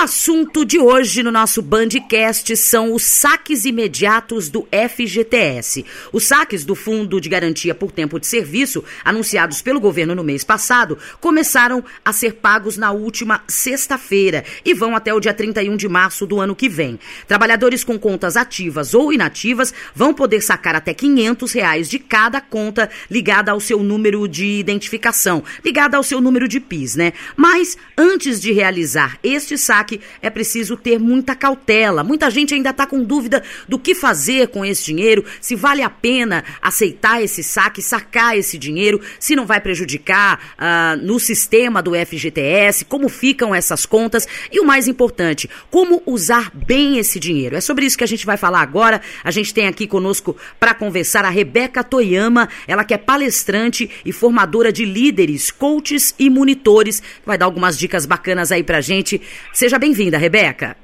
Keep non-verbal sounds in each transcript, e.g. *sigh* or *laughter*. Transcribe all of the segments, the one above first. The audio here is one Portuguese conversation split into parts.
assunto de hoje no nosso Bandcast são os saques imediatos do FGTS. Os saques do Fundo de Garantia por Tempo de Serviço, anunciados pelo governo no mês passado, começaram a ser pagos na última sexta-feira e vão até o dia 31 de março do ano que vem. Trabalhadores com contas ativas ou inativas vão poder sacar até 500 reais de cada conta ligada ao seu número de identificação, ligada ao seu número de PIS, né? Mas antes de realizar este saque, é preciso ter muita cautela. Muita gente ainda está com dúvida do que fazer com esse dinheiro, se vale a pena aceitar esse saque, sacar esse dinheiro, se não vai prejudicar uh, no sistema do FGTS, como ficam essas contas e o mais importante, como usar bem esse dinheiro. É sobre isso que a gente vai falar agora. A gente tem aqui conosco para conversar a Rebeca Toyama, ela que é palestrante e formadora de líderes, coaches e monitores, vai dar algumas dicas bacanas aí pra gente. Seja bem-vinda, Rebeca.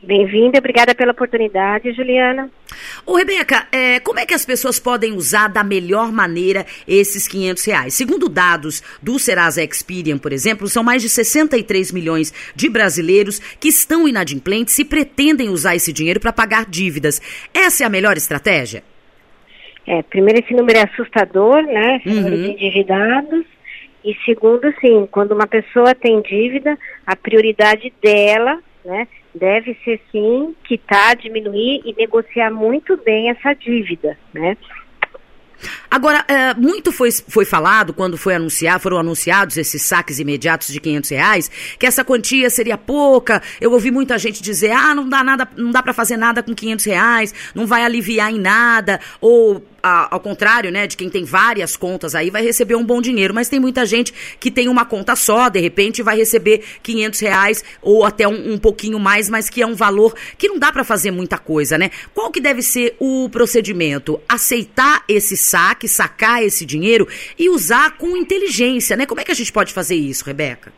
Bem-vinda, obrigada pela oportunidade, Juliana. Ô, Rebeca, é, como é que as pessoas podem usar da melhor maneira esses 500 reais? Segundo dados do Serasa Experian, por exemplo, são mais de 63 milhões de brasileiros que estão inadimplentes e pretendem usar esse dinheiro para pagar dívidas. Essa é a melhor estratégia? É, primeiro, esse número é assustador, né? Esse uhum. número de endividados. E segundo, sim, quando uma pessoa tem dívida, a prioridade dela, né, deve ser sim quitar, diminuir e negociar muito bem essa dívida, né? Agora, é, muito foi, foi falado quando foi anunciar, foram anunciados esses saques imediatos de 500 reais, que essa quantia seria pouca. Eu ouvi muita gente dizer, ah, não dá nada, não dá para fazer nada com 500 reais, não vai aliviar em nada, ou a, ao contrário, né, de quem tem várias contas aí, vai receber um bom dinheiro. Mas tem muita gente que tem uma conta só, de repente vai receber 500 reais ou até um, um pouquinho mais, mas que é um valor que não dá para fazer muita coisa, né? Qual que deve ser o procedimento? Aceitar esse saque, sacar esse dinheiro e usar com inteligência, né? Como é que a gente pode fazer isso, Rebeca?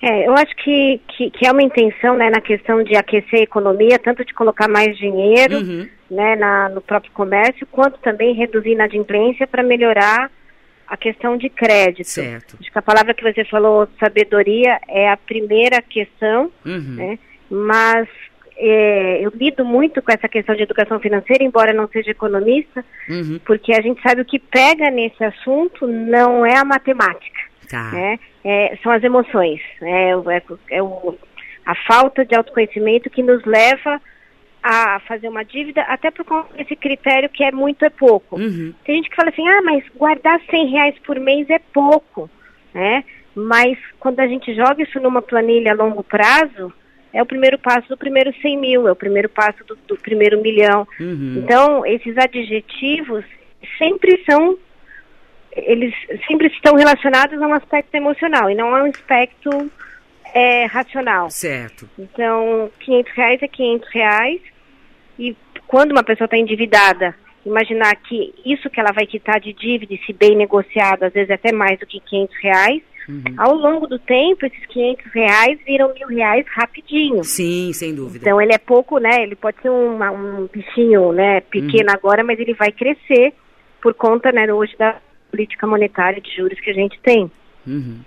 É, eu acho que, que, que, é uma intenção né, na questão de aquecer a economia, tanto de colocar mais dinheiro uhum. né, na, no próprio comércio, quanto também reduzir a inadimplência para melhorar a questão de crédito. Certo. Acho que a palavra que você falou, sabedoria, é a primeira questão, uhum. né, mas é, eu lido muito com essa questão de educação financeira, embora não seja economista, uhum. porque a gente sabe o que pega nesse assunto não é a matemática. Tá. Né? É, são as emoções. Né? É, é o, a falta de autoconhecimento que nos leva a fazer uma dívida, até por conta desse critério que é muito é pouco. Uhum. Tem gente que fala assim, ah, mas guardar 100 reais por mês é pouco, né? Mas quando a gente joga isso numa planilha a longo prazo, é o primeiro passo do primeiro 100 mil, é o primeiro passo do, do primeiro milhão. Uhum. Então, esses adjetivos sempre são eles sempre estão relacionados a um aspecto emocional e não a um aspecto é, racional. Certo. Então, 500 reais é 500 reais e quando uma pessoa está endividada, imaginar que isso que ela vai quitar de dívida, se bem negociado, às vezes até mais do que 500 reais, uhum. ao longo do tempo, esses 500 reais viram mil reais rapidinho. Sim, sem dúvida. Então, ele é pouco, né, ele pode ser uma, um bichinho, né, pequeno uhum. agora, mas ele vai crescer por conta, né, hoje da política monetária de juros que a gente tem. Uhum.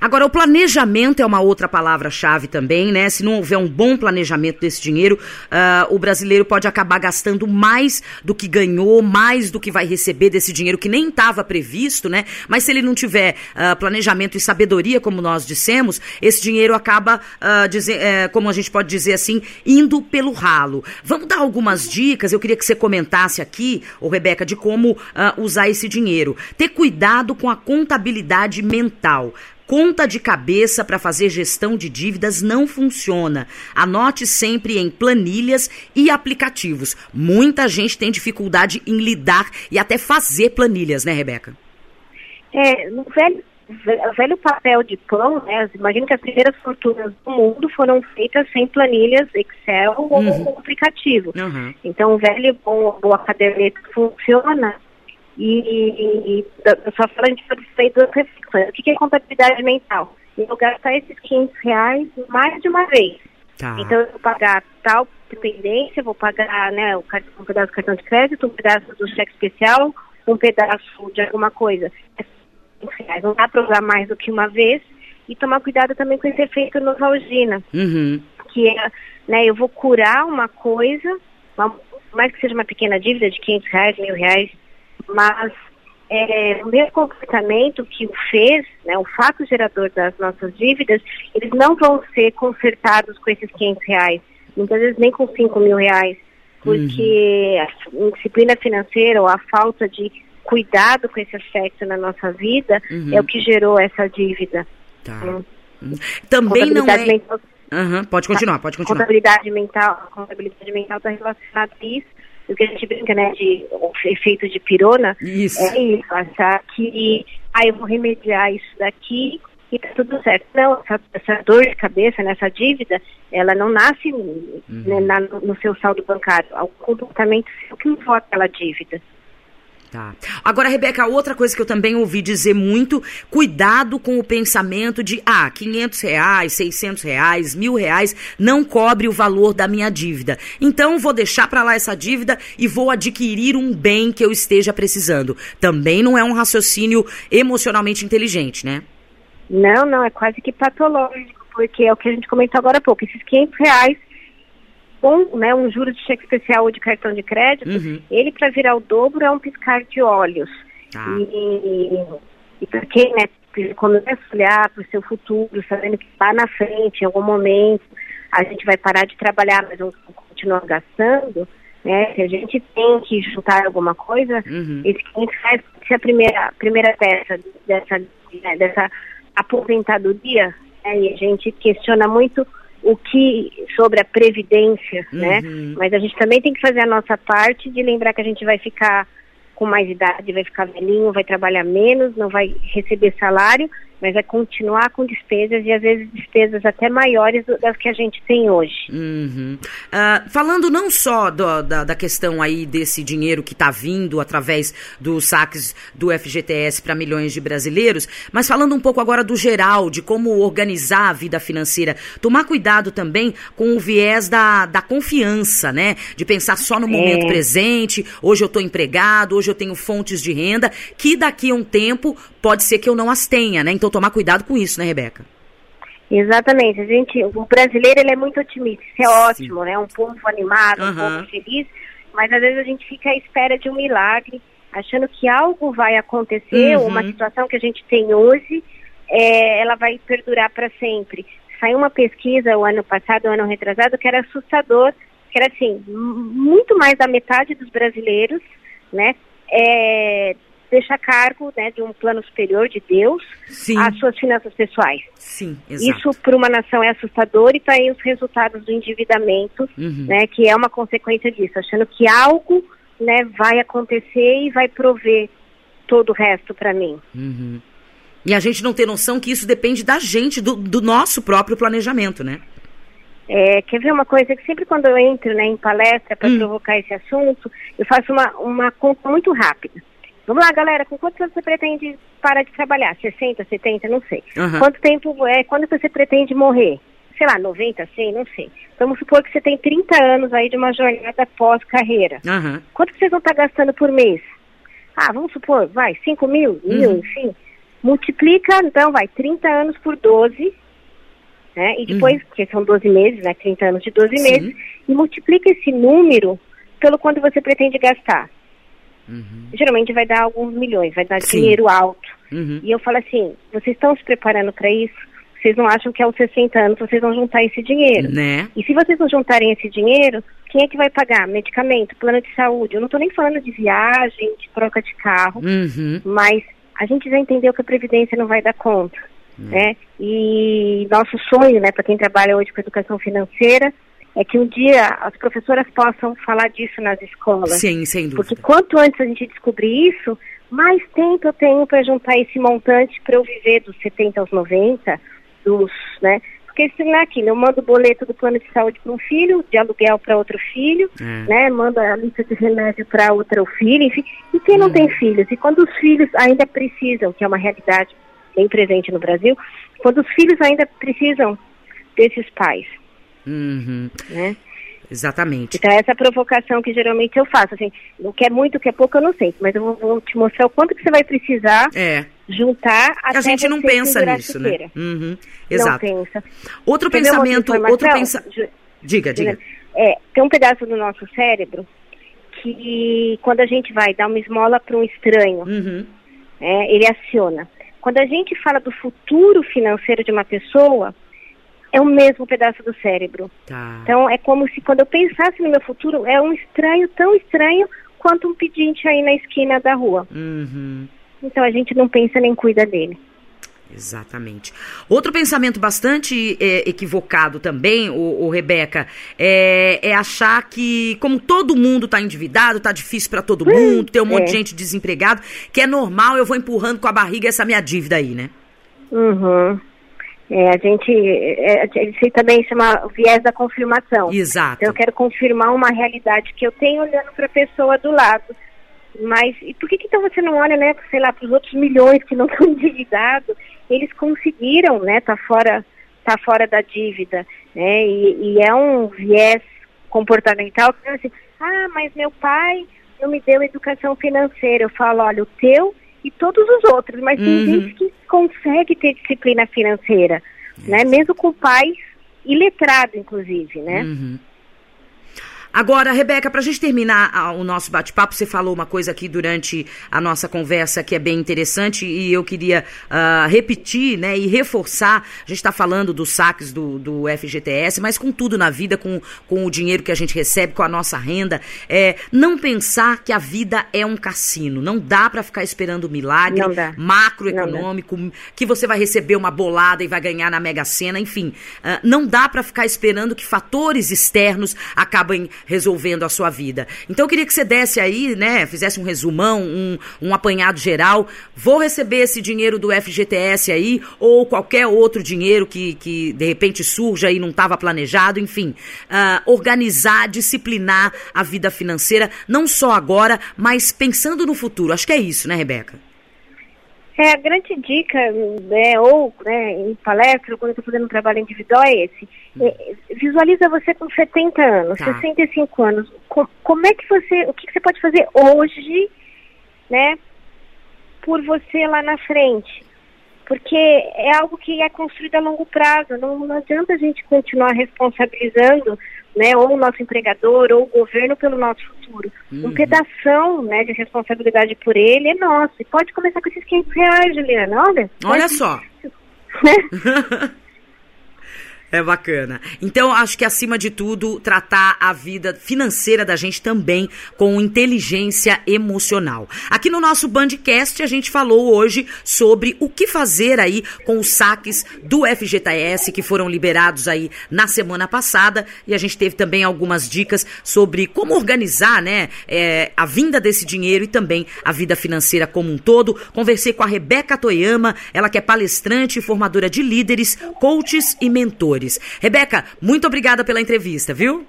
Agora, o planejamento é uma outra palavra-chave também, né? Se não houver um bom planejamento desse dinheiro, uh, o brasileiro pode acabar gastando mais do que ganhou, mais do que vai receber desse dinheiro que nem estava previsto, né? Mas se ele não tiver uh, planejamento e sabedoria, como nós dissemos, esse dinheiro acaba, uh, dizer, uh, como a gente pode dizer assim, indo pelo ralo. Vamos dar algumas dicas. Eu queria que você comentasse aqui, ô Rebeca, de como usar esse dinheiro. Ter cuidado com a contabilidade mental. Conta de cabeça para fazer gestão de dívidas não funciona. Anote sempre em planilhas e aplicativos. Muita gente tem dificuldade em lidar e até fazer planilhas, né, Rebeca? É, no velho, velho papel de pão, né? Imagina que as primeiras fortunas do mundo foram feitas sem planilhas Excel uhum. ou aplicativo. Uhum. Então, o velho bom, boa caderneta funciona e, só falando, fazer duas reflexões. O que é contabilidade mental? Eu gastar esses 500 reais mais de uma vez. Tá. Então, eu vou pagar tal dependência, vou pagar né, um pedaço do cartão de crédito, um pedaço do cheque especial, um pedaço de alguma coisa. É reais. Não dá para usar mais do que uma vez. e tomar cuidado também com esse efeito novalgina, uhum. que é, né, eu vou curar uma coisa, uma, mais que seja uma pequena dívida de 500 reais, mil reais, mas é, o meu comportamento que o fez, né, o fato gerador das nossas dívidas, eles não vão ser consertados com esses 500 reais, muitas vezes nem com 5 mil reais, porque uhum. a disciplina financeira ou a falta de cuidado com esse aspecto na nossa vida uhum. é o que gerou essa dívida. Tá. Hum. Também não é... Mental... Uhum. Pode continuar, pode continuar. Contabilidade mental, a contabilidade mental está relacionada a isso o que a gente brinca, né, de o efeito de pirona, isso. é isso, achar que, ah, eu vou remediar isso daqui e tá tudo certo. Não, essa, essa dor de cabeça, nessa dívida, ela não nasce uhum. né, na, no seu saldo bancário, o comportamento seu que levou aquela dívida. Tá. Agora, Rebeca, outra coisa que eu também ouvi dizer muito, cuidado com o pensamento de, ah, 500 reais, 600 reais, mil reais, não cobre o valor da minha dívida. Então, vou deixar para lá essa dívida e vou adquirir um bem que eu esteja precisando. Também não é um raciocínio emocionalmente inteligente, né? Não, não, é quase que patológico, porque é o que a gente comentou agora há pouco. Esses 500 reais com né, um juro de cheque especial ou de cartão de crédito, uhum. ele para virar o dobro é um piscar de olhos. Ah. E, e para quem né, começa a olhar para o seu futuro, sabendo que lá na frente, em algum momento, a gente vai parar de trabalhar, mas vamos continuar gastando, né? Se a gente tem que juntar alguma coisa, uhum. esse 500 reais se a primeira, primeira peça dessa, né, dessa aposentadoria, né, e a gente questiona muito o que sobre a previdência, né? uhum. né? Mas a gente também tem que fazer a nossa parte de lembrar que a gente vai ficar com mais idade, vai ficar velhinho, vai trabalhar menos, não vai receber salário, mas é continuar com despesas e às vezes despesas até maiores do, das que a gente tem hoje. Uhum. Uh, falando não só do, da, da, questão aí desse dinheiro que está vindo através dos saques do FGTS para milhões de brasileiros, mas falando um pouco agora do geral, de como organizar a vida financeira, tomar cuidado também com o viés da, da confiança, né? De pensar só no momento é. presente, hoje eu estou empregado, hoje eu tenho fontes de renda, que daqui a um tempo pode ser que eu não as tenha, né? Então tomar cuidado com isso, né, Rebeca? Exatamente. A gente, o brasileiro ele é muito otimista, isso é Sim. ótimo, né? Um povo animado, uhum. um povo feliz, mas às vezes a gente fica à espera de um milagre, achando que algo vai acontecer, uhum. uma situação que a gente tem hoje, é, ela vai perdurar para sempre. Saiu uma pesquisa o ano passado, o ano retrasado, que era assustador, que era assim, muito mais da metade dos brasileiros, né, é, deixa a cargo né, de um plano superior de Deus Sim. as suas finanças pessoais. Sim, exato. Isso para uma nação é assustador e está aí os resultados do endividamento, uhum. né, que é uma consequência disso, achando que algo né, vai acontecer e vai prover todo o resto para mim. Uhum. E a gente não tem noção que isso depende da gente, do, do nosso próprio planejamento, né? É, quer ver uma coisa que sempre quando eu entro né, em palestra para hum. provocar esse assunto, eu faço uma, uma conta muito rápida. Vamos lá, galera, com quanto você pretende parar de trabalhar? 60, 70, não sei. Uhum. Quanto tempo é, quando você pretende morrer? Sei lá, 90, 100, não sei. Vamos supor que você tem 30 anos aí de uma jornada pós-carreira. Uhum. Quanto vocês vão estar gastando por mês? Ah, vamos supor, vai, 5 mil, mil, uhum. enfim. Multiplica, então, vai, 30 anos por 12, né? E depois, uhum. porque são 12 meses, né? 30 anos de 12 Sim. meses, e multiplica esse número pelo quanto você pretende gastar. Uhum. Geralmente vai dar alguns milhões, vai dar Sim. dinheiro alto. Uhum. E eu falo assim, vocês estão se preparando para isso? Vocês não acham que aos 60 anos vocês vão juntar esse dinheiro? Né? E se vocês não juntarem esse dinheiro, quem é que vai pagar? Medicamento, plano de saúde. Eu não estou nem falando de viagem, de troca de carro, uhum. mas a gente já entendeu que a Previdência não vai dar conta. Né? E nosso sonho, né, para quem trabalha hoje com educação financeira, é que um dia as professoras possam falar disso nas escolas. Sim, sem dúvida. Porque quanto antes a gente descobrir isso, mais tempo eu tenho para juntar esse montante para eu viver dos 70 aos 90, dos, né? Porque se não é aquilo, eu mando o boleto do plano de saúde para um filho, de aluguel para outro filho, é. né? Mando a lista de remédio para outro filho, enfim. E quem não hum. tem filhos? E quando os filhos ainda precisam, que é uma realidade bem presente no Brasil, quando os filhos ainda precisam desses pais, Uhum. Né? Exatamente. Então, essa provocação que geralmente eu faço, assim, o que é muito, o que é pouco, eu não sei, mas eu vou, vou te mostrar o quanto que você vai precisar é. juntar até A gente não pensa nisso, né? Uhum, exato. Não pensa. Outro Quer pensamento, outro pensamento. Diga, diga. É, tem um pedaço do nosso cérebro que quando a gente vai dar uma esmola para um estranho, uhum. é, ele aciona. Quando a gente fala do futuro financeiro de uma pessoa, é o mesmo pedaço do cérebro. Tá. Então é como se quando eu pensasse no meu futuro, é um estranho tão estranho quanto um pedinte aí na esquina da rua. Uhum. Então a gente não pensa nem cuida dele. Exatamente. Outro pensamento bastante é, equivocado também, o, o Rebeca, é, é, achar que, como todo mundo está endividado, está difícil para todo hum, mundo, tem um monte é. de gente desempregado, que é normal, eu vou empurrando com a barriga essa minha dívida aí, né? Uhum. É, a gente, é, isso também chama viés da confirmação. Exato. Então, eu quero confirmar uma realidade que eu tenho olhando para a pessoa do lado. Mas e por que, que então você não olha, né, sei lá, para os outros milhões que não estão *laughs* endividados? Eles conseguiram, né, tá fora, tá fora da dívida, né? E, e é um viés comportamental que é assim, ah, mas meu pai não me deu educação financeira. Eu falo, olha, o teu e todos os outros, mas uhum. tem gente que consegue ter disciplina financeira, né? Mesmo com pais iletrado, inclusive, né? Uhum. Agora, Rebeca, para a gente terminar o nosso bate-papo, você falou uma coisa aqui durante a nossa conversa que é bem interessante e eu queria uh, repetir né, e reforçar. A gente está falando dos saques do, do FGTS, mas com tudo na vida, com, com o dinheiro que a gente recebe, com a nossa renda. É, não pensar que a vida é um cassino. Não dá para ficar esperando milagre macroeconômico, que você vai receber uma bolada e vai ganhar na Mega Sena, enfim. Uh, não dá para ficar esperando que fatores externos acabem resolvendo a sua vida. Então eu queria que você desse aí, né, fizesse um resumão, um, um apanhado geral. Vou receber esse dinheiro do FGTS aí, ou qualquer outro dinheiro que, que de repente surja e não estava planejado, enfim. Uh, organizar, disciplinar a vida financeira, não só agora, mas pensando no futuro. Acho que é isso, né, Rebeca? É, a grande dica, né, ou né, em palestra, quando eu estou fazendo um trabalho individual, é esse. É, visualiza você com 70 anos, tá. 65 anos. Com, como é que você, o que, que você pode fazer hoje, né, por você lá na frente? Porque é algo que é construído a longo prazo. Não, não adianta a gente continuar responsabilizando né, ou o nosso empregador, ou o governo pelo nosso futuro. Uhum. Um pedaço né, de responsabilidade por ele é nosso. E pode começar com esses 500 reais, Juliana, olha. Olha só. *laughs* Né? *laughs* É bacana. Então, acho que acima de tudo, tratar a vida financeira da gente também com inteligência emocional. Aqui no nosso Bandcast, a gente falou hoje sobre o que fazer aí com os saques do FGTS que foram liberados aí na semana passada. E a gente teve também algumas dicas sobre como organizar, né, é, a vinda desse dinheiro e também a vida financeira como um todo. Conversei com a Rebeca Toyama, ela que é palestrante e formadora de líderes, coaches e mentores. Rebeca, muito obrigada pela entrevista, viu?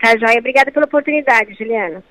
Tá, Joia. Obrigada pela oportunidade, Juliana.